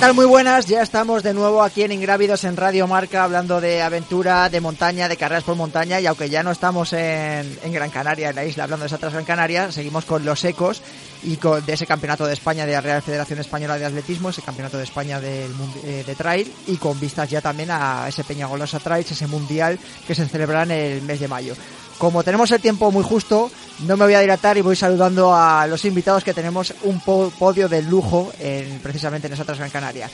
tal? Muy buenas. Ya estamos de nuevo aquí en Ingrávidos en Radio Marca hablando de aventura, de montaña, de carreras por montaña y aunque ya no estamos en, en Gran Canaria, en la isla, hablando de esa Gran Canaria, seguimos con los ecos y con, de ese campeonato de España de la Real Federación Española de Atletismo, ese campeonato de España del eh, de trail y con vistas ya también a ese Peñagolosa Trails, ese mundial que se celebrará en el mes de mayo. Como tenemos el tiempo muy justo, no me voy a dilatar y voy saludando a los invitados que tenemos un po- podio de lujo en, precisamente en esa Gran Canaria.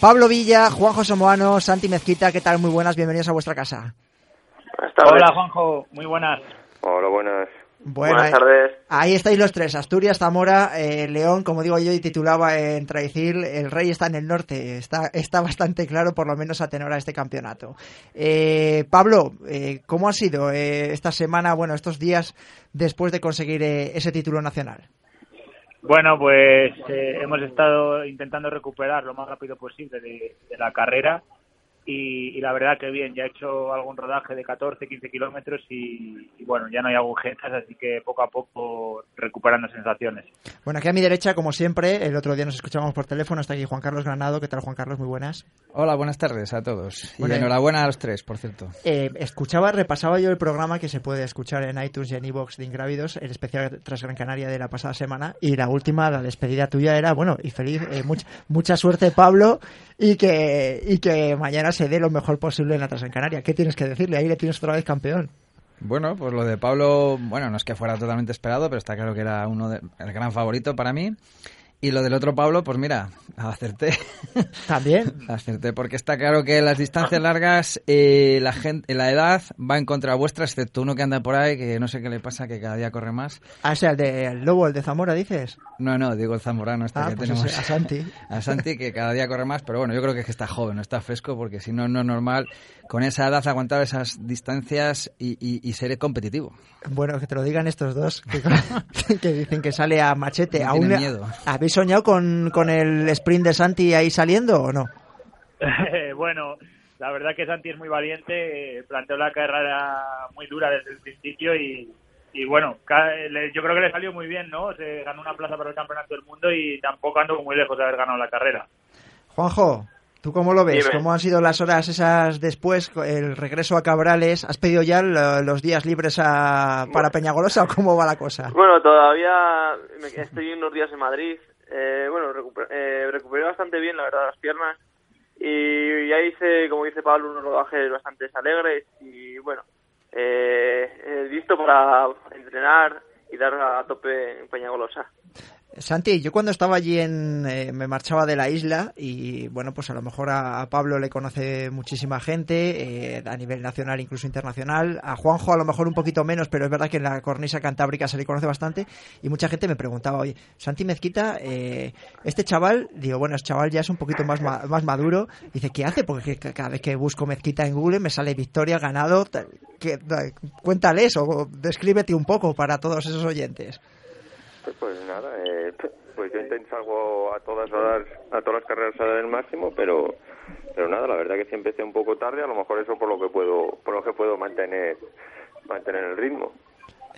Pablo Villa, Juan José Moano, Santi Mezquita, ¿qué tal? Muy buenas, bienvenidos a vuestra casa. Hola Juanjo, muy buenas. Hola, buenas. Bueno, Buenas ahí- tardes. Ahí estáis los tres, Asturias, Zamora, eh, León, como digo yo y titulaba en Traicil, el rey está en el norte, está, está bastante claro por lo menos a tenor a este campeonato. Eh, Pablo, eh, ¿cómo ha sido eh, esta semana, bueno, estos días después de conseguir eh, ese título nacional? Bueno, pues eh, hemos estado intentando recuperar lo más rápido posible de, de la carrera y, y la verdad que bien, ya he hecho algún rodaje de 14, 15 kilómetros y, y bueno, ya no hay agujetas, así que poco a poco recuperando sensaciones. Bueno, aquí a mi derecha, como siempre, el otro día nos escuchábamos por teléfono, está aquí Juan Carlos Granado, ¿qué tal Juan Carlos? Muy buenas. Hola, buenas tardes a todos. Bueno, y enhorabuena a los tres, por cierto. Eh, escuchaba, repasaba yo el programa que se puede escuchar en iTunes y en iVoox de Ingrávidos, el especial tras Gran Canaria de la pasada semana, y la última, la despedida tuya era, bueno, y feliz, eh, much- mucha suerte Pablo, y que, y que mañana se dé lo mejor posible en la Tras Gran Canaria. ¿Qué tienes que decirle? Ahí le tienes otra vez campeón. Bueno, pues lo de Pablo, bueno, no es que fuera totalmente esperado, pero está claro que era uno de, el gran favorito para mí. Y lo del otro Pablo, pues mira, acerté. También. acerté porque está claro que las distancias largas, eh, la gente, la edad va en contra vuestra, excepto uno que anda por ahí, que no sé qué le pasa, que cada día corre más. Ah, o sea, el de el Lobo, el de Zamora, dices. No, no, digo el zamorano este Ah, que pues tenemos. ese, a Santi. a Santi, que cada día corre más, pero bueno, yo creo que es que está joven, está fresco, porque si no, no es normal con esa edad aguantar esas distancias y, y- y ser competitivo. Bueno, que te lo digan estos dos, que, que dicen que sale a machete. No ¿Aún tienen miedo. ¿Habéis soñado con, con el sprint de Santi ahí saliendo o no? bueno, la verdad que Santi es muy valiente, eh, planteó la carrera muy dura desde el principio y, y bueno, yo creo que le salió muy bien, ¿no? Se ganó una plaza para el Campeonato del Mundo y tampoco ando muy lejos de haber ganado la carrera. Juanjo, ¿tú cómo lo ves? Dime. ¿Cómo han sido las horas esas después, el regreso a Cabrales? ¿Has pedido ya lo- los días libres a- para Peñagolosa o cómo va la cosa? Bueno, todavía me- estoy unos días en Madrid. Eh, bueno, recuper- eh, recuperé bastante bien, la verdad, las piernas. Y ya hice, como dice Pablo, unos rodajes bastante alegres. Y bueno, eh, eh, listo para entrenar y dar a tope en Peñagolosa. Santi, yo cuando estaba allí en, eh, me marchaba de la isla y bueno, pues a lo mejor a, Pablo le conoce muchísima gente, eh, a nivel nacional, incluso internacional. A Juanjo a lo mejor un poquito menos, pero es verdad que en la cornisa cantábrica se le conoce bastante y mucha gente me preguntaba, oye, Santi Mezquita, eh, este chaval, digo, bueno, este chaval ya es un poquito más, más maduro. Dice, ¿qué hace? Porque ca- cada vez que busco Mezquita en Google me sale victoria, ganado. tal. ¿Qué- da- cuéntales o descríbete un poco para todos esos oyentes. Pues, pues nada, eh, pues yo intento salgo a todas horas, a todas las carreras a dar el máximo, pero pero nada, la verdad que sí empecé un poco tarde, a lo mejor eso por lo que puedo por lo que puedo mantener mantener el ritmo.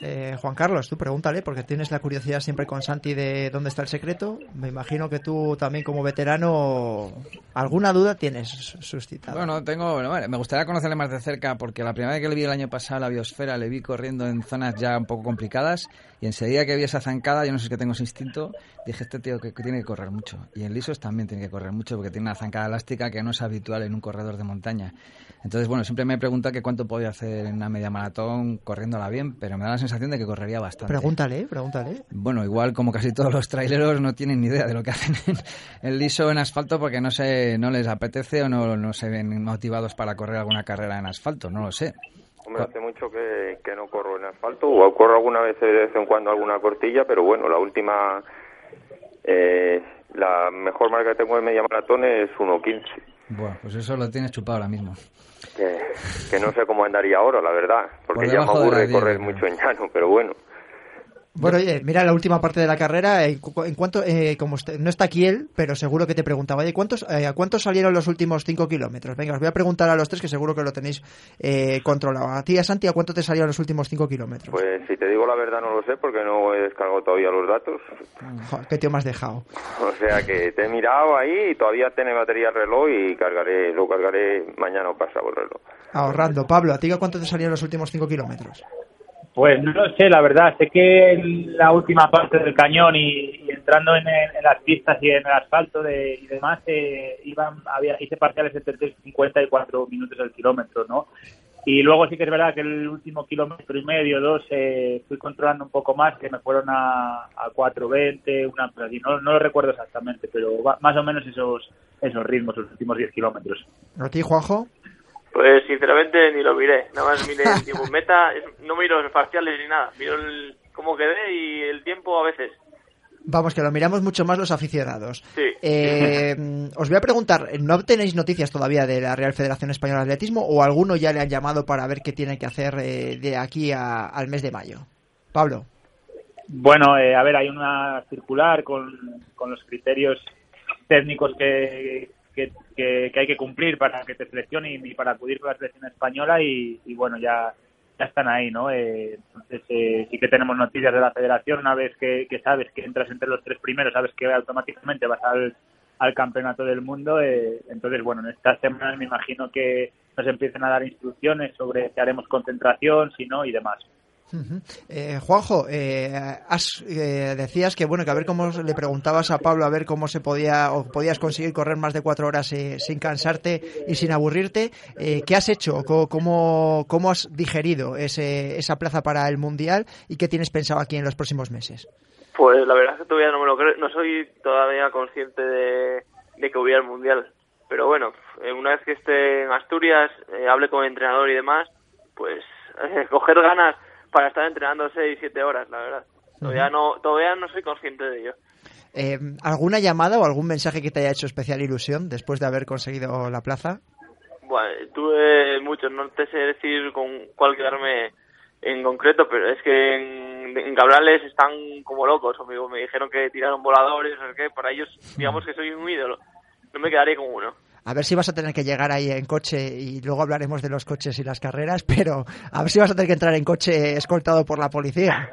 Eh, Juan Carlos, tú pregúntale, porque tienes la curiosidad siempre con Santi de dónde está el secreto. Me imagino que tú también como veterano alguna duda tienes suscitado. Bueno, tengo, bueno, me gustaría conocerle más de cerca porque la primera vez que le vi el año pasado la biosfera le vi corriendo en zonas ya un poco complicadas y enseguida que vi esa zancada, yo no sé que tengo ese instinto, dije este tío que, tiene que correr mucho y en lisos también tiene que correr mucho porque tiene una zancada elástica que no es habitual en un corredor de montaña. Entonces, bueno, siempre me he preguntado que cuánto podía hacer en una media maratón corriéndola bien, pero me da la sensación de que correría bastante. Pregúntale, pregúntale. Bueno, igual como casi todos los traileros no tienen ni idea de lo que hacen en el liso en asfalto porque no sé, no les apetece o no, no se ven motivados para correr alguna carrera en asfalto, no lo sé. Hombre, hace mucho que, que no corro en asfalto, o corro alguna vez de vez en cuando alguna cortilla, pero bueno, la última, eh, la mejor marca que tengo de media maratón es 1.15. Bueno, pues eso lo tienes chupado ahora mismo. Que, que no sé cómo andaría ahora, la verdad, porque Por ya me aburre 10, correr mucho en llano, pero bueno. Bueno, oye, mira la última parte de la carrera. eh, en cuanto, eh, como usted- no está aquí él, pero seguro que te preguntaba, oye, ¿cuántos, eh, ¿a cuántos salieron los últimos cinco kilómetros? Venga, os voy a preguntar a los tres que seguro que lo tenéis eh, controlado. A ti, y a Santi, ¿a cuánto te salieron los últimos cinco kilómetros? Pues si te digo la verdad no lo sé porque no he descargado todavía los datos. Joder, ¿Qué tío me has dejado? O sea que te he mirado ahí y todavía tiene batería el reloj y cargaré, lo cargaré mañana o pasado el reloj. Ahorrando. Pablo, ¿a ti a cuánto te salieron los últimos cinco kilómetros? Pues no lo sé, la verdad. Sé que en la última parte del cañón y, y entrando en, en las pistas y en el asfalto de, y demás, eh, iban, había, hice parciales entre 3 y 50 y 4 minutos el kilómetro, ¿no? Y luego sí que es verdad que el último kilómetro y medio, dos, eh, fui controlando un poco más, que me fueron a, a 4.20, una así. No, no lo recuerdo exactamente, pero va- más o menos esos, esos ritmos, los últimos 10 kilómetros. ¿A ti, Juanjo? Pues sinceramente ni lo miré, nada más miré el tiempo meta, no miro los parciales ni nada, miro el, cómo quedé y el tiempo a veces. Vamos, que lo miramos mucho más los aficionados. Sí. Eh, os voy a preguntar, ¿no tenéis noticias todavía de la Real Federación Española de Atletismo o alguno ya le han llamado para ver qué tiene que hacer eh, de aquí a- al mes de mayo? Pablo. Bueno, eh, a ver, hay una circular con, con los criterios técnicos que, que, que- que hay que cumplir para que te seleccionen y, para acudir con la selección española y, y bueno, ya, ya están ahí, ¿no? Eh, entonces eh, sí que tenemos noticias de la federación, una vez que, sabes que entras entre los tres primeros, sabes que automáticamente vas al, al campeonato del mundo, eh, entonces bueno, en estas semanas me imagino que nos empiecen a dar instrucciones sobre si haremos concentración, si no y demás. Eh, Juanjo, eh, has, eh, decías que bueno que a ver cómo le preguntabas a Pablo a ver cómo se podía o podías conseguir correr más de cuatro horas eh, sin cansarte y sin aburrirte. Eh, ¿Qué has hecho? ¿Cómo, cómo has digerido ese, esa plaza para el mundial y qué tienes pensado aquí en los próximos meses? Pues la verdad es que todavía no me lo creo, no soy todavía consciente de, de que hubiera el mundial. Pero bueno, una vez que esté en Asturias, hable con el entrenador y demás, pues coger ganas para estar entrenando 6, 7 horas, la verdad. Todavía no, todavía no soy consciente de ello. Eh, ¿Alguna llamada o algún mensaje que te haya hecho especial ilusión después de haber conseguido la plaza? Bueno, tuve muchos, no te sé decir con cuál quedarme en concreto, pero es que en, en Cabrales están como locos, amigo. Me dijeron que tiraron voladores, sé qué. Para ellos, digamos que soy un ídolo. No me quedaré con uno. A ver si vas a tener que llegar ahí en coche y luego hablaremos de los coches y las carreras, pero a ver si vas a tener que entrar en coche escoltado por la policía.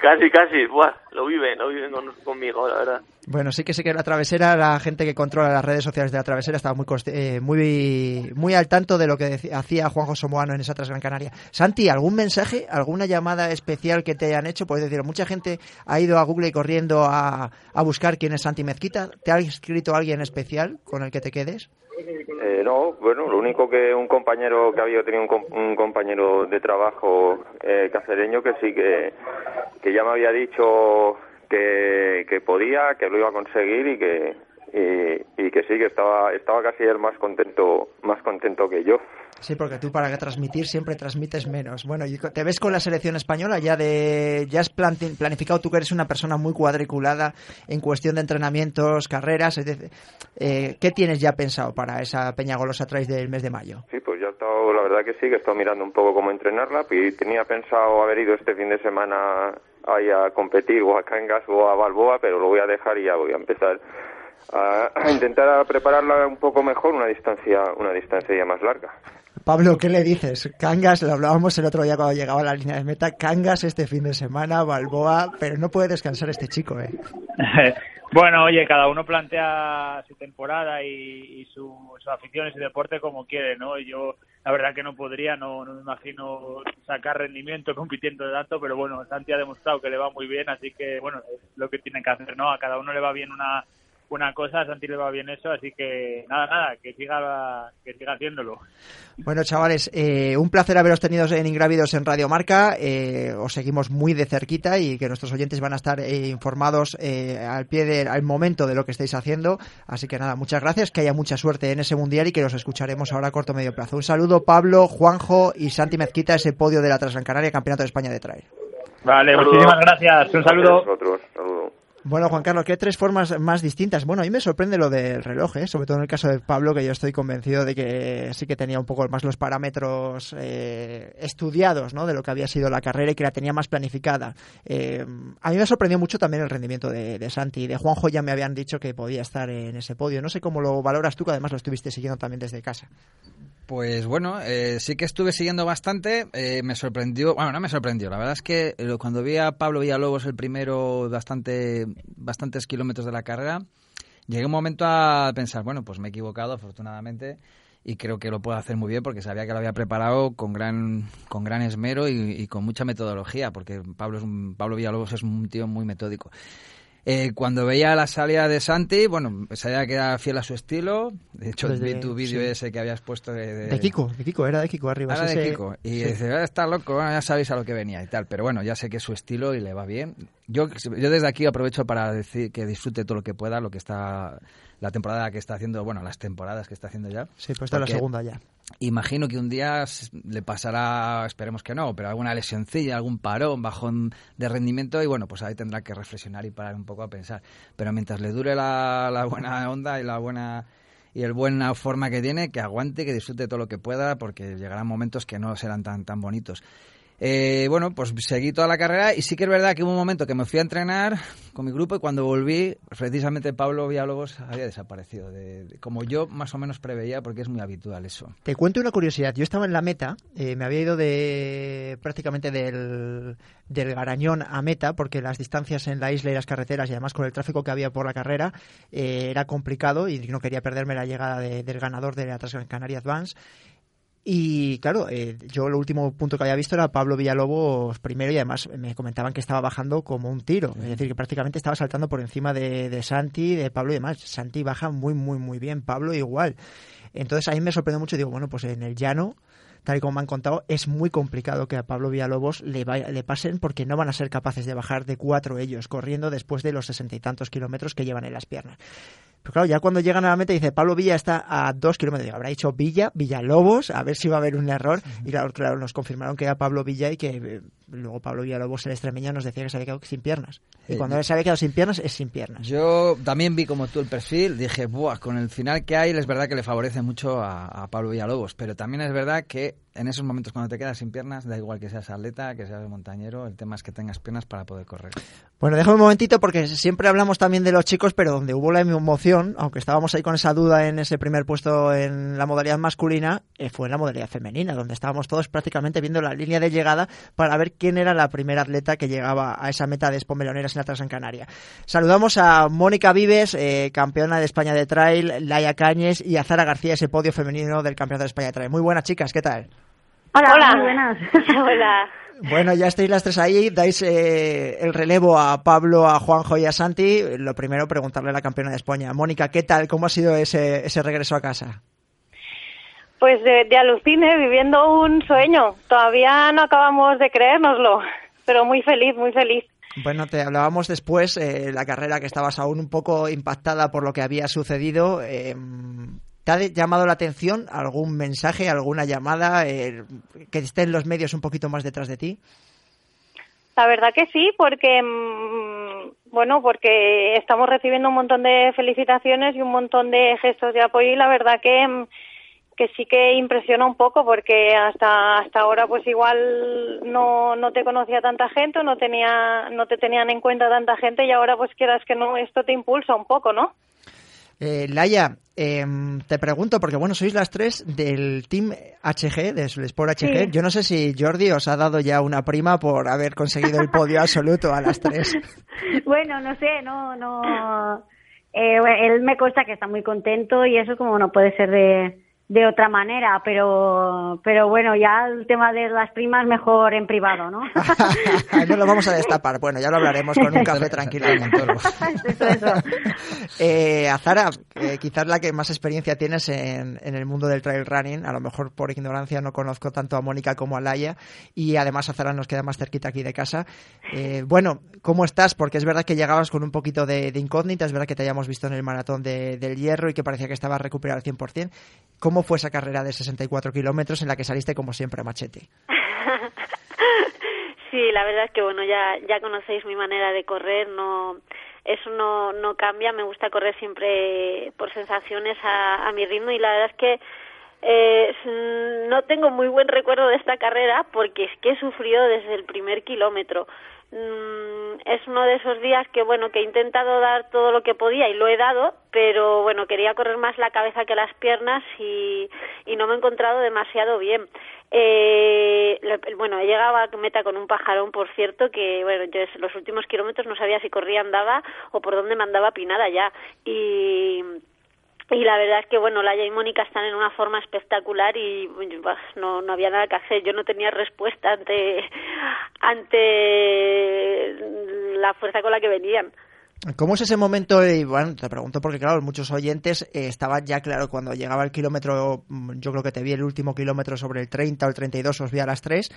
Casi, casi. Buah, lo viven, lo viven con- conmigo, la verdad. Bueno, sí que sí que la travesera, la gente que controla las redes sociales de la travesera estaba muy eh, muy muy al tanto de lo que deci- hacía Juanjo Somoano en esa Transgran Canaria. Santi, ¿algún mensaje, alguna llamada especial que te hayan hecho? Puedes decir, mucha gente ha ido a Google y corriendo a, a buscar quién es Santi Mezquita. ¿Te ha escrito alguien especial con el que te quedes? Eh, no, bueno, lo único que un compañero que había tenido un, com- un compañero de trabajo eh, cacereño que sí que, que ya me había dicho que, que podía, que lo iba a conseguir y que y, y que sí que estaba estaba casi él más contento más contento que yo. Sí, porque tú para transmitir siempre transmites menos. Bueno, y te ves con la selección española ya de ya has planificado tú que eres una persona muy cuadriculada en cuestión de entrenamientos, carreras, decir, eh, ¿qué tienes ya pensado para esa Peña Golosa Trail del mes de mayo? Sí, pues ya he estado, la verdad que sí, que he estado mirando un poco cómo entrenarla y tenía pensado haber ido este fin de semana ahí a competir o a Cangas o a Balboa, pero lo voy a dejar y ya voy a empezar a, a intentar a prepararla un poco mejor, una distancia, una distancia ya más larga. Pablo, ¿qué le dices? Cangas, lo hablábamos el otro día cuando llegaba a la línea de meta, Cangas este fin de semana, Balboa, pero no puede descansar este chico, ¿eh? Bueno, oye, cada uno plantea su temporada y, y su, su, afición y su deporte como quiere, ¿no? Yo, la verdad que no podría, no, no me imagino sacar rendimiento compitiendo de tanto, pero bueno, Santi ha demostrado que le va muy bien, así que, bueno, es lo que tienen que hacer, ¿no? A cada uno le va bien una, una cosa, a Santi le va bien eso, así que nada, nada, que siga, que siga haciéndolo. Bueno, chavales, eh, un placer haberos tenido en Ingrávidos en Radio Marca, eh, os seguimos muy de cerquita y que nuestros oyentes van a estar eh, informados eh, al pie del al momento de lo que estáis haciendo, así que nada, muchas gracias, que haya mucha suerte en ese Mundial y que los escucharemos ahora a corto medio plazo. Un saludo, Pablo, Juanjo y Santi Mezquita, ese podio de la Transgran Canaria, Campeonato de España de Trail. Vale, muchísimas gracias, un saludo. Saludo. Bueno, Juan Carlos, ¿qué tres formas más distintas? Bueno, a mí me sorprende lo del reloj, ¿eh? sobre todo en el caso de Pablo, que yo estoy convencido de que sí que tenía un poco más los parámetros eh, estudiados ¿no? de lo que había sido la carrera y que la tenía más planificada. Eh, a mí me sorprendió mucho también el rendimiento de, de Santi. De Juanjo ya me habían dicho que podía estar en ese podio. No sé cómo lo valoras tú, que además lo estuviste siguiendo también desde casa. Pues bueno, sí que estuve siguiendo bastante. Me sorprendió, bueno, no me sorprendió. La verdad es que cuando vi a Pablo Villalobos el primero, bastante, bastantes kilómetros de la carrera, llegué un momento a pensar, bueno, pues me he equivocado, afortunadamente, y creo que lo puedo hacer muy bien porque sabía que lo había preparado con gran, con gran esmero y, con mucha metodología, porque Pablo, es un, Pablo Villalobos es un tío muy metódico. Eh, cuando veía la salida de Santi, bueno, sabía que era fiel a su estilo. De hecho, Desde- vi tu vídeo sí. ese que habías puesto de... de- De Kiko, de Kiko, era de Kiko arriba. Era sí, de. Kiko. Y Sí. dice, "Ah, está loco, bueno, ya sabéis a lo que venía y tal. Pero bueno, ya sé que es su estilo y le va bien. Yo, yo desde aquí aprovecho para decir que disfrute todo lo que pueda, lo que está... La temporada que está haciendo, bueno, las temporadas que está haciendo ya. Sí, pues esta es la segunda ya. Imagino que un día le pasará, esperemos que no, pero alguna lesioncilla, algún parón, bajón de rendimiento y bueno, pues ahí tendrá que reflexionar y parar un poco a pensar. Pero mientras le dure la, la buena onda y la buena y el buena forma que tiene, que aguante, que disfrute todo lo que pueda, porque llegarán momentos que no serán tan tan bonitos. Eh, bueno, pues seguí toda la carrera y sí que es verdad que hubo un momento que me fui a entrenar con mi grupo y cuando volví, precisamente Pablo Villalobos había desaparecido, de- como yo más o menos preveía, porque es muy habitual eso. Te cuento una curiosidad. Yo estaba en la meta, eh, me había ido de prácticamente del, Garañón a meta, porque las distancias en la isla y las carreteras, y además con el tráfico que había por la carrera, eh, era complicado y no quería perderme la llegada de- del ganador de la Transgran Canaria Advance. Y claro, eh, yo el último punto que había visto era Pablo Villalobos primero y además me comentaban que estaba bajando como un tiro, es decir, que prácticamente estaba saltando por encima de, de Santi, de Pablo y demás. Santi baja muy, muy, muy bien, Pablo igual. Entonces a mí me sorprendió mucho, digo, bueno, pues en el llano, tal y como me han contado, es muy complicado que a Pablo Villalobos le, vaya- le pasen porque no van a ser capaces de bajar de cuatro ellos, corriendo después de los sesenta y tantos kilómetros que llevan en las piernas. Pero claro, ya cuando llegan a la meta dice Pablo Villa está a dos kilómetros. Digo, habrá dicho Villa, Villalobos, a ver si va a haber un error. Y claro, claro, nos confirmaron que era Pablo Villa y que eh, luego Pablo Villalobos, el extremeño, nos decía que se había quedado sin piernas. Y Eh, cuando yo- se había quedado sin piernas, es sin piernas. Yo también vi como tú el perfil, dije, Buah, con el final que hay, es verdad que le favorece mucho a, a Pablo Villalobos, pero también es verdad que en esos momentos cuando te quedas sin piernas, da igual que seas atleta, que seas montañero, el tema es que tengas piernas para poder correr. Bueno, déjame un momentito porque siempre hablamos también de los chicos, pero donde hubo la emoción, aunque estábamos ahí con esa duda en ese primer puesto en la modalidad masculina, eh, fue en la modalidad femenina, donde estábamos todos prácticamente viendo la línea de llegada para ver quién era la primera atleta que llegaba a esa meta de Expo Meloneras en la Transan Canaria. Saludamos a Mónica Vives, eh, campeona de España de Trail, Laia Cañes y a Zara García, ese podio femenino del Campeonato de España de Trail. Muy buenas chicas, ¿qué tal? Hola, Hola. muy buenas. Hola. Bueno, ya estáis las tres ahí, dais eh, el relevo a Pablo, a Juanjo y a Santi. Lo primero, preguntarle a la campeona de España. Mónica, ¿qué tal? ¿Cómo ha sido ese, ese regreso a casa? Pues de, de alucine, viviendo un sueño. Todavía no acabamos de creérnoslo, pero muy feliz, muy feliz. Bueno, te hablábamos después, eh, la carrera que estabas aún un poco impactada por lo que había sucedido. eh, ¿Te ha llamado la atención algún mensaje, alguna llamada eh, que estén los medios un poquito más detrás de ti? La verdad que sí, porque mm, bueno, porque estamos recibiendo un montón de felicitaciones y un montón de gestos de apoyo y la verdad que mm, que sí que impresiona un poco porque hasta hasta ahora pues igual no no te conocía tanta gente, no tenía no te tenían en cuenta tanta gente y ahora pues quieras que no esto te impulsa un poco, ¿no? Eh, Laia, em, te pregunto, porque bueno, sois las tres del Team HG, del Sport HG. Sí. Yo no sé si Jordi os ha dado ya una prima por haber conseguido el podio absoluto a las tres. Bueno, no sé, no, no. Eh, bueno, él me consta que está muy contento y eso como no puede ser de, de otra manera, pero, pero bueno, ya el tema de las primas mejor en privado, ¿no? no lo vamos a destapar. Bueno, ya lo hablaremos con un café tranquilamente. eso, eso. Eh, Azara, eh, quizás la que más experiencia tienes en, en, el mundo del trail running, a lo mejor por ignorancia no conozco tanto a Mónica como a Laia y además Azara nos queda más cerquita aquí de casa. Eh, bueno, ¿cómo estás? Porque es verdad que llegabas con un poquito de, de incógnita, es verdad que te hayamos visto en el maratón de, del hierro y que parecía que estabas recuperado al 100%. ¿Cómo fue esa carrera de 64 kilómetros en la que saliste como siempre a machete? Sí, la verdad es que bueno, ya ya conocéis mi manera de correr, no eso no no cambia, me gusta correr siempre por sensaciones a, a mi ritmo y la verdad es que eh, no tengo muy buen recuerdo de esta carrera porque es que he sufrido desde el primer kilómetro. Mm, es uno de esos días que bueno que he intentado dar todo lo que podía y lo he dado pero bueno quería correr más la cabeza que las piernas y, y no me he encontrado demasiado bien. Eh, bueno he llegado a meta con un pajarón por cierto que bueno yo los últimos kilómetros no sabía si corría andaba o por dónde me andaba pinada ya. Y y la verdad es que bueno Laia y Mónica están en una forma espectacular y no no había nada que hacer. Yo no tenía respuesta ante ante la fuerza con la que venían ¿Cómo es ese momento? Y bueno, te pregunto porque, claro, muchos oyentes eh, estaban ya, claro, cuando llegaba el kilómetro, yo creo que te vi el último kilómetro sobre el 30 o el 32, os vi a las 3.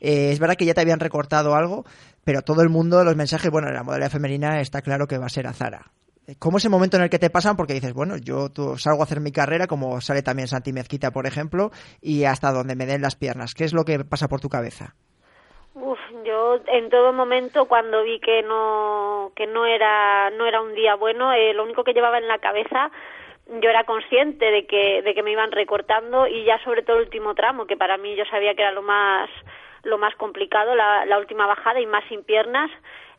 Eh, es verdad que ya te habían recortado algo, pero todo el mundo, los mensajes, bueno, en la modalidad femenina está claro que va a ser Azara. ¿Cómo es el momento en el que te pasan? Porque dices, bueno, yo salgo a hacer mi carrera, como sale también Santi Mezquita, por ejemplo, y hasta donde me den las piernas. ¿Qué es lo que pasa por tu cabeza? Uf, yo en todo momento cuando vi que no que no era no era un día bueno, eh, lo único que llevaba en la cabeza yo era consciente de que de que me iban recortando y ya sobre todo el último tramo que para mí yo sabía que era lo más lo más complicado la, la última bajada y más sin piernas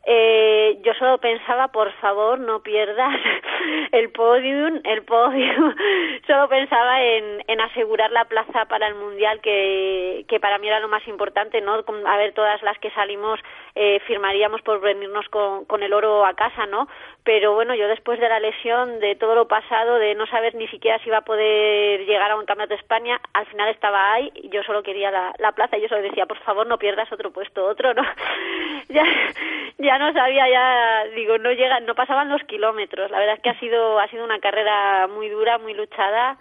eh, yo solo pensaba, por favor, no pierdas el podium, el podium. solo pensaba en, asegurar la plaza para el mundial, que, que para mí era lo más importante, ¿no? A ver, todas las que salimos eh, firmaríamos por venirnos con, con el oro a casa, ¿no? Pero bueno, yo después de la lesión, de todo lo pasado, de no saber ni siquiera si iba a poder llegar a un campeonato de España, al final estaba ahí, yo solo quería la, la plaza, y yo solo decía, por favor, no pierdas otro puesto, otro, ¿no? ya, ya no sabía, ya digo, no llegan, no pasaban los kilómetros. La verdad es que ha sido ha sido una carrera muy dura, muy luchada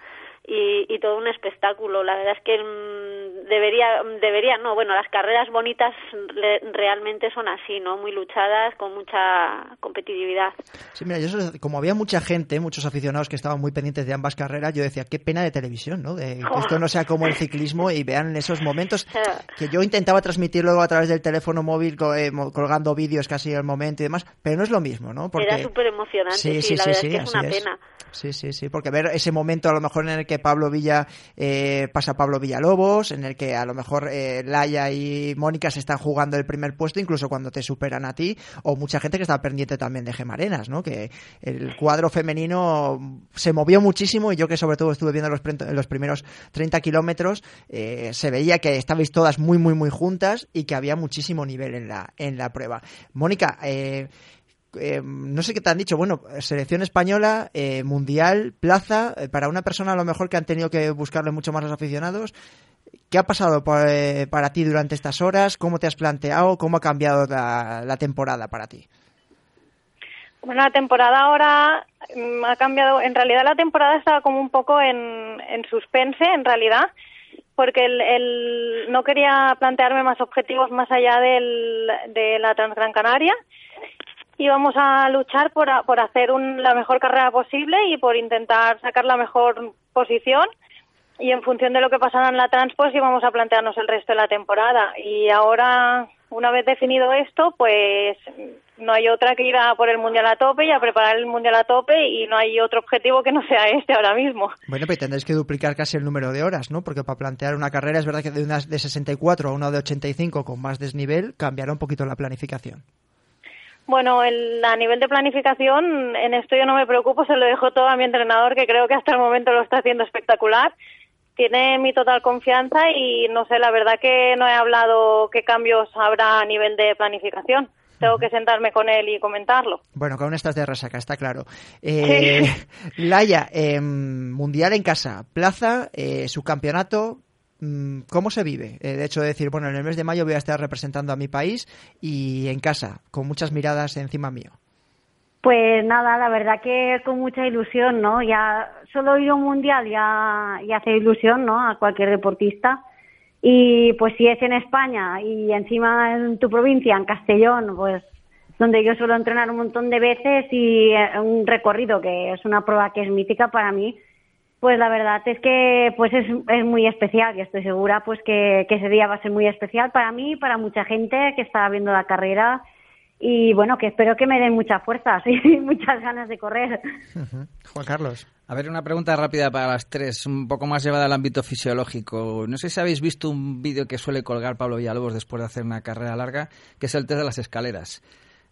y, y todo un espectáculo. La verdad es que mmm, debería debería no, bueno, las carreras bonitas re, realmente son así, ¿no? Muy luchadas, con mucha competitividad. Sí, mira, yo como había mucha gente, muchos aficionados que estaban muy pendientes de ambas carreras, yo decía, qué pena de televisión, ¿no? De que esto no sea como el ciclismo y vean esos momentos que yo intentaba transmitir luego a través del teléfono móvil eh, colgando vídeos casi al momento y demás, pero no es lo mismo, ¿no? Porque... Era súper emocionante, sí, sí, sí, la verdad sí, es que es una es. pena. Sí, sí, sí, porque ver ese momento a lo mejor en el que Pablo Villa eh, pasa a Pablo Villalobos, en el que a lo mejor eh, Laia y Mónica se están jugando el primer puesto, incluso cuando te superan a ti, o mucha gente que está pendiente también de Gemarenas, ¿no? Que el cuadro femenino se movió muchísimo y yo que sobre todo estuve viendo los, primeros 30 kilómetros, eh, se veía que estabais todas muy, muy, muy juntas y que había muchísimo nivel en la, en la prueba. Mónica, eh, eh, no sé qué te han dicho, bueno, selección española, eh, mundial, plaza, eh, para una persona a lo mejor que han tenido que buscarle mucho más los aficionados. ¿Qué ha pasado por, eh, para ti durante estas horas? ¿Cómo te has planteado? ¿Cómo ha cambiado la, temporada para ti? Bueno, la temporada ahora mm, ha cambiado. En realidad la temporada estaba como un poco en, en suspense, en realidad, porque el, el, no quería plantearme más objetivos más allá del, de la Transgran Canaria íbamos a luchar por, a, por hacer un, la mejor carrera posible y por intentar sacar la mejor posición y en función de lo que pasara en la trans pues íbamos a plantearnos el resto de la temporada y ahora una vez definido esto pues no hay otra que ir a por el mundial a tope y a preparar el mundial a tope y no hay otro objetivo que no sea este ahora mismo. Bueno, pero tendréis que duplicar casi el número de horas, ¿no? Porque para plantear una carrera es verdad que de unas de 64 a una de 85 con más desnivel cambiará un poquito la planificación. Bueno, el- a nivel de planificación, en esto yo no me preocupo, se lo dejo todo a mi entrenador, que creo que hasta el momento lo está haciendo espectacular. Tiene mi total confianza y no sé, la verdad que no he hablado qué cambios habrá a nivel de planificación. Tengo que sentarme con él y comentarlo. Bueno, que aún estás de resaca, está claro. Eh, Laia, eh, Mundial en casa, plaza, eh, subcampeonato, ¿cómo se vive? De hecho, decir, bueno, en el mes de mayo voy a estar representando a mi país y en casa, con muchas miradas encima mío. Pues nada, la verdad que con mucha ilusión, ¿no? Ya solo ir a un mundial ya, ya hace ilusión, ¿no? A cualquier deportista. Y pues si es en España y encima en tu provincia, en Castellón, pues donde yo suelo entrenar un montón de veces y eh, un recorrido que es una prueba que es mítica para mí, pues la verdad es que pues es, es muy especial y estoy segura pues que, que ese día va a ser muy especial para mí y para mucha gente que está viendo la carrera y bueno, que espero que me den muchas fuerzas y muchas ganas de correr. Juan Carlos. A ver, una pregunta rápida para las tres, un poco más llevada al ámbito fisiológico. No sé si habéis visto un vídeo que suele colgar Pablo Villalobos después de hacer una carrera larga, que es el test de las escaleras.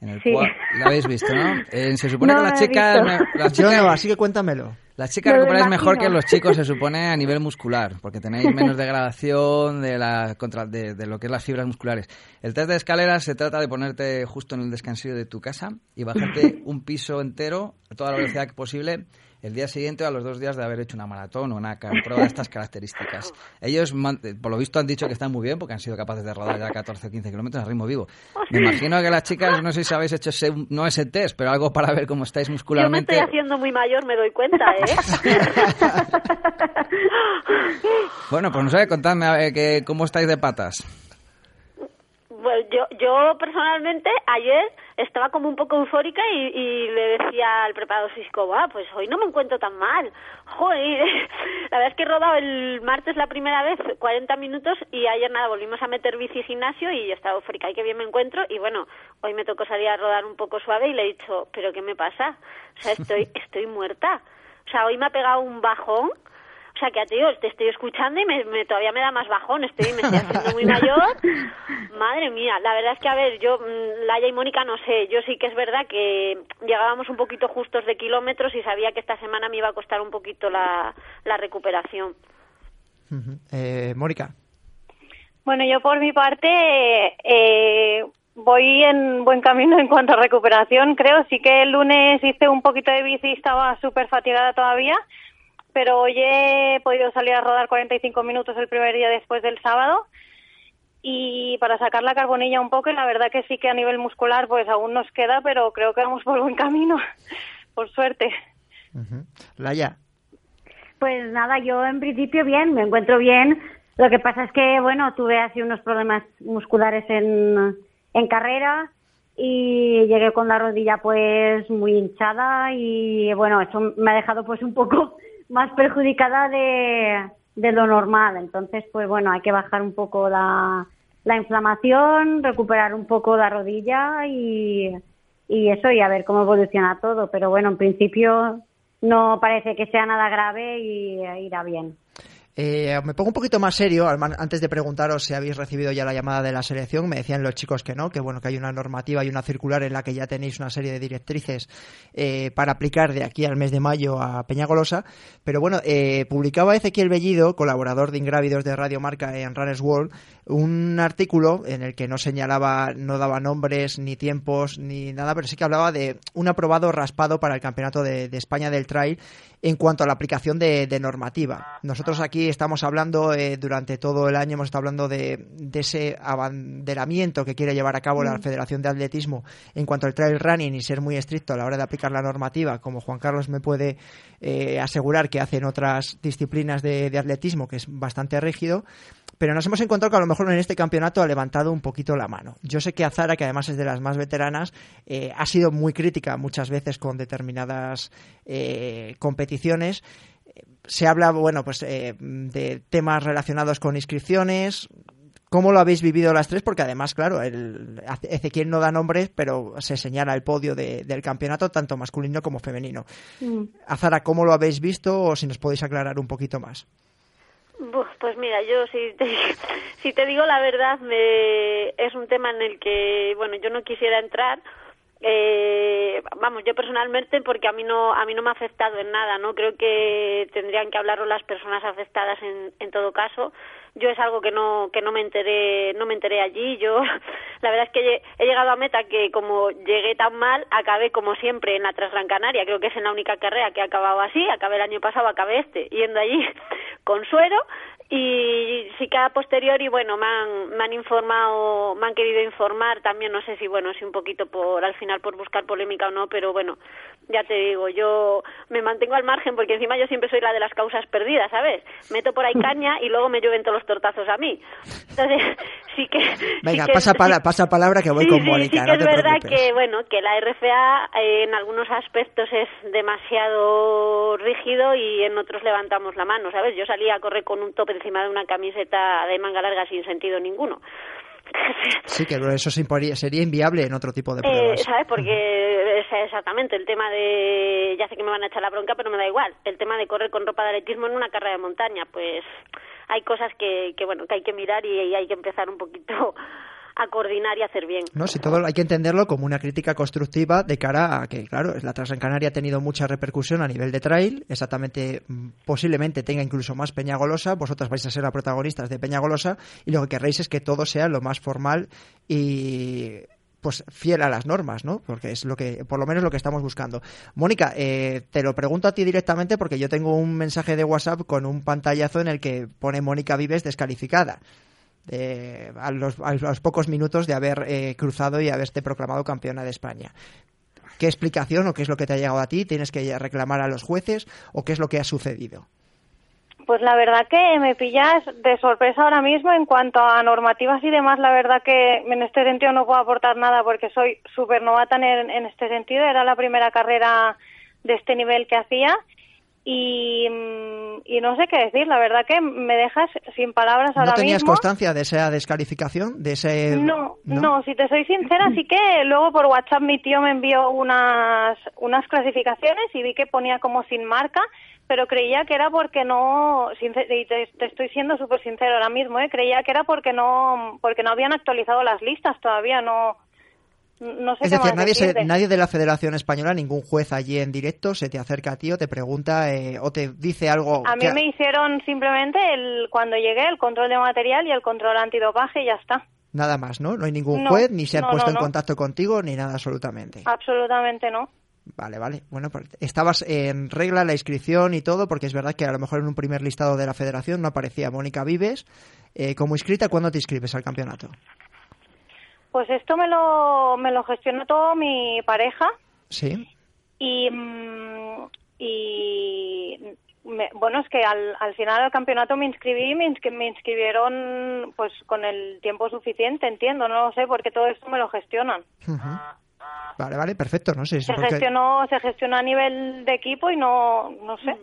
En el Sí. cual, lo habéis visto, ¿no? Eh, se supone No que las chicas, Yo no, así que cuéntamelo. Las chicas recuperáis mejor que los chicos, se supone, a nivel muscular, porque tenéis menos degradación de, la, contra, de, de lo que es las fibras musculares. El test de escaleras se trata de ponerte justo en el descansillo de tu casa y bajarte un piso entero a toda la velocidad posible el día siguiente o a los dos días de haber hecho una maratón o una prueba de estas características. Ellos, eh, por lo visto, han dicho que están muy bien porque han sido capaces de rodar ya 14 o 15 kilómetros a ritmo vivo. Me imagino que las chicas, no sé si habéis hecho ese, no ese test, pero algo para ver cómo estáis Yo me muscularmente. estoy haciendo muy mayor, me doy cuenta, ¿eh? Bueno, pues no sé, contadme a ver, que, cómo estáis de patas. Pues yo, yo personalmente ayer estaba como un poco eufórica y, y le decía al preparador físico, "Buah, pues hoy no me encuentro tan mal. Joder, la verdad es que he rodado el martes la primera vez 40 minutos y ayer nada, volvimos a meter bici gimnasio y yo estaba eufórica y qué bien me encuentro y bueno, hoy me tocó salir a rodar un poco suave y le he dicho, pero ¿qué me pasa? O sea, estoy, estoy muerta. O sea, hoy me ha pegado un bajón o sea, que a ti digo, te estoy escuchando y me, me- todavía me da más bajón, estoy, me estoy haciendo muy mayor. Madre mía, la verdad es que, a ver, yo, mm, Laia y Mónica, no sé, yo sí que es verdad que llegábamos un poquito justos de kilómetros y sabía que esta semana me iba a costar un poquito la, la recuperación. Eh, Mónica. Bueno, yo por mi parte eh, voy en buen camino en cuanto a recuperación, creo. Sí que el lunes hice un poquito de bici y estaba súper fatigada todavía, pero hoy he podido salir a rodar 45 minutos el primer día después del sábado y para sacar la carbonilla un poco y la verdad que sí que a nivel muscular pues aún nos queda, pero creo que vamos por buen camino, por suerte. Laia. Pues nada, yo en principio bien, me encuentro bien. Lo que pasa es que, bueno, tuve así unos problemas musculares en, en carrera y llegué con la rodilla pues muy hinchada y bueno, eso me ha dejado pues un poco más perjudicada de, de lo normal. Entonces, pues bueno, hay que bajar un poco la, la inflamación, recuperar un poco la rodilla y, y eso y a ver cómo evoluciona todo. Pero bueno, en principio no parece que sea nada grave y irá bien. Eh, me pongo un poquito más serio antes de preguntaros si habéis recibido ya la llamada de la selección. Me decían los chicos que no, que bueno, que hay una normativa y una circular en la que ya tenéis una serie de directrices eh, para aplicar de aquí al mes de mayo a Peñagolosa. Pero bueno, eh, publicaba Ezequiel Bellido, colaborador de Ingrávidos de Radio Marca en Runners World, un artículo en el que no señalaba, no daba nombres, ni tiempos, ni nada, pero sí que hablaba de un aprobado raspado para el Campeonato de España del Trail en cuanto a la aplicación de, de normativa. Nosotros aquí estamos hablando, eh, durante todo el año hemos estado hablando de, de ese abanderamiento que quiere llevar a cabo la Mm. Federación de Atletismo en cuanto al trail running y ser muy estricto a la hora de aplicar la normativa, como Juan Carlos me puede eh, asegurar que hace en otras disciplinas de, de atletismo, que es bastante rígido. Pero nos hemos encontrado que a lo mejor en este campeonato ha levantado un poquito la mano. Yo sé que Azara, que además es de las más veteranas, eh, ha sido muy crítica muchas veces con determinadas eh, competiciones. Se habla, bueno, pues eh, de temas relacionados con inscripciones. ¿Cómo lo habéis vivido las tres? Porque además, claro, el, Ezequiel no da nombres, pero se señala el podio de- del campeonato, tanto masculino como femenino. Azara, ¿cómo lo habéis visto? O si nos podéis aclarar un poquito más. Pues mira, yo si te, si te digo la verdad, me, es un tema en el que, bueno, yo no quisiera entrar eh, vamos, yo personalmente, porque a mí no a mí no me ha afectado en nada, ¿no? Creo que tendrían que hablarlo las personas afectadas en, en todo caso. Yo es algo que no que no me enteré no me enteré allí. Yo la verdad es que he, llegado a meta que como llegué tan mal acabé como siempre en la Transgran Canaria. Creo que es en la única carrera que he acabado así. Acabé el año pasado, acabé este yendo allí con suero y sí que a posteriori bueno me han, me han informado me han querido informar también no sé si bueno si un poquito por al final por buscar polémica o no pero bueno ya te digo yo me mantengo al margen porque encima yo siempre soy la de las causas perdidas sabes meto por ahí caña y luego me llueven todos los tortazos a mí entonces sí que Venga, sí que- pasa, pala- pasa palabra que voy sí, con sí, Mónica, sí que no es verdad preocupes. que bueno que la RFA en algunos aspectos es demasiado rígido y en otros levantamos la mano, ¿sabes? Yo salía a correr con un top encima de una camiseta de manga larga sin sentido ninguno. Sí, que eso sería inviable en otro tipo de Eh, pruebas. ¿Sabes? Porque es exactamente el tema de. Ya sé que me van a echar la bronca, pero me da igual. El tema de correr con ropa de atletismo en una carrera de montaña, pues hay cosas que, que bueno, que hay que mirar y, y hay que empezar un poquito a coordinar y hacer bien. No, si todo hay que entenderlo como una crítica constructiva de cara a que, claro, la Transgran Canaria ha tenido mucha repercusión a nivel de trail, exactamente, mm, posiblemente tenga incluso más Peñagolosa, vosotras vais a ser las protagonistas de Peñagolosa y lo que querréis es que todo sea lo más formal y pues fiel a las normas, ¿no? Porque es lo que, por lo menos lo que estamos buscando. Mónica, eh, te lo pregunto a ti directamente porque yo tengo un mensaje de WhatsApp con un pantallazo en el que pone Mónica Vives descalificada. A, los, a los pocos minutos de haber eh, cruzado y haberte proclamado campeona de España. ¿Qué explicación o qué es lo que te ha llegado a ti? ¿Tienes que reclamar a los jueces o qué es lo que ha sucedido? Pues la verdad que me pillas de sorpresa ahora mismo en cuanto a normativas y demás. La verdad que en este sentido no puedo aportar nada porque soy súper novata en, en este sentido. Era la primera carrera de este nivel que hacía y, mm, y no sé qué decir. La verdad que me dejas sin palabras ahora ¿No tenías mismo. constancia de esa descalificación? De ese... No, no, si te soy sincera, sí que luego por WhatsApp mi tío me envió unas, unas clasificaciones y vi que ponía como sin marca, pero creía que era porque no, y te, te estoy siendo súper sincero ahora mismo, ¿eh? creía que era porque no, porque no habían actualizado las listas todavía, no, no sé Es decir, nadie, se- decirte. nadie de la Federación Española, ningún juez allí en directo, se te acerca a ti o te pregunta eh, o te dice algo. A mí que- me hicieron simplemente el, cuando llegué el control de material y el control antidopaje y ya está. Nada más, ¿no? No hay ningún No, juez, ni se han no, puesto no, en contacto contigo, ni nada absolutamente. Absolutamente no. Vale, vale. Bueno, pues estabas en regla la inscripción y todo, porque es verdad que a lo mejor en un primer listado de la federación no aparecía Mónica Vives. Eh, como inscrita, ¿cuándo te inscribes al campeonato? Pues esto me lo, me lo gestionó todo mi pareja Sí. y, mm, y me- bueno, es que al, al final del campeonato me inscribí, me, inscri- me inscribieron pues con el tiempo suficiente, entiendo, no lo sé, porque todo esto me lo gestionan. Vale, vale, perfecto. No sé. Se porque- gestionó, se gestionó a nivel de equipo y no, no sé.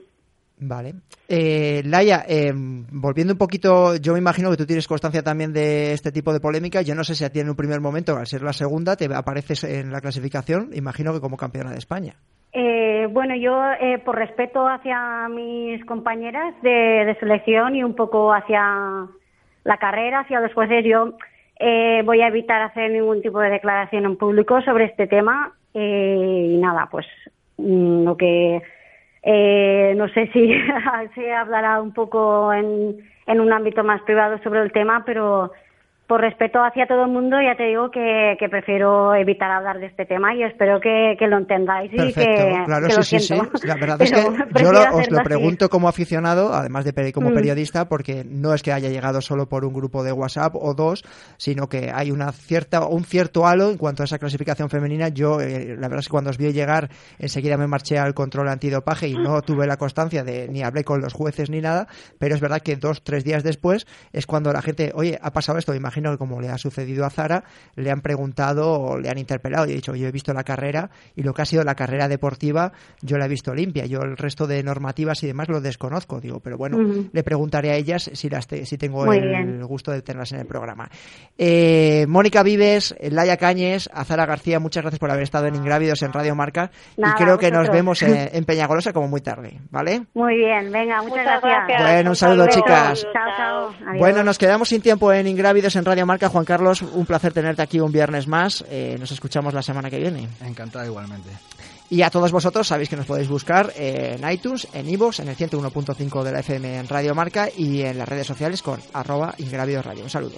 Vale. Eh, Laia, eh, volviendo un poquito, yo me imagino que tú tienes constancia también de este tipo de polémica. Yo no sé si a ti en un primer momento, al ser la segunda, te apareces en la clasificación, imagino que como campeona de España. Eh, bueno, yo eh, por respeto hacia mis compañeras de, de selección y un poco hacia la carrera, hacia los jueces, yo eh, voy a evitar hacer ningún tipo de declaración en público sobre este tema eh, y nada, pues mm, lo que eh, no sé si se hablará un poco en, en un ámbito más privado sobre el tema, pero por respeto hacia todo el mundo, ya te digo que, que prefiero evitar hablar de este tema y espero que, que lo entendáis y que, claro, que sí, lo sí, sí. La verdad es que yo lo- os lo así. pregunto como aficionado, además de como Mm. periodista, porque no es que haya llegado solo por un grupo de WhatsApp o dos, sino que hay una cierta un cierto halo en cuanto a esa clasificación femenina. Yo, eh, la verdad es que cuando os vi llegar, enseguida me marché al control antidopaje y no tuve la constancia de ni hablé con los jueces ni nada, pero es verdad que dos, tres días después es cuando la gente, oye, ha pasado esto, imagino que como le ha sucedido a Zara, le han preguntado o le han interpelado y he dicho, yo he visto la carrera y lo que ha sido la carrera deportiva, yo la he visto limpia, yo el resto de normativas y demás lo desconozco, digo, pero bueno, le preguntaré a ellas si las te- si tengo Muy el bien. gusto de tenerlas en el programa. Eh, Mónica Vives, Laia Cañes, Azara García, muchas gracias por haber estado en Ingrávidos en Radio Marca Nada, y creo que nos vemos en, en Peñagolosa como muy tarde, ¿vale? Muy bien, venga, muchas, Muchas gracias. Bueno, un saludo, chicas. Chao, chao. Adiós. Bueno, nos quedamos sin tiempo en Ingrávidos en Radio Radio Marca. Juan Carlos, un placer tenerte aquí un viernes más. Eh, nos escuchamos la semana que viene. Encantado igualmente. Y a todos vosotros sabéis que nos podéis buscar en iTunes, en iVoox, en el 101.5 de la FM en Radio Marca y en las redes sociales con arroba Ingravido Radio. Un saludo.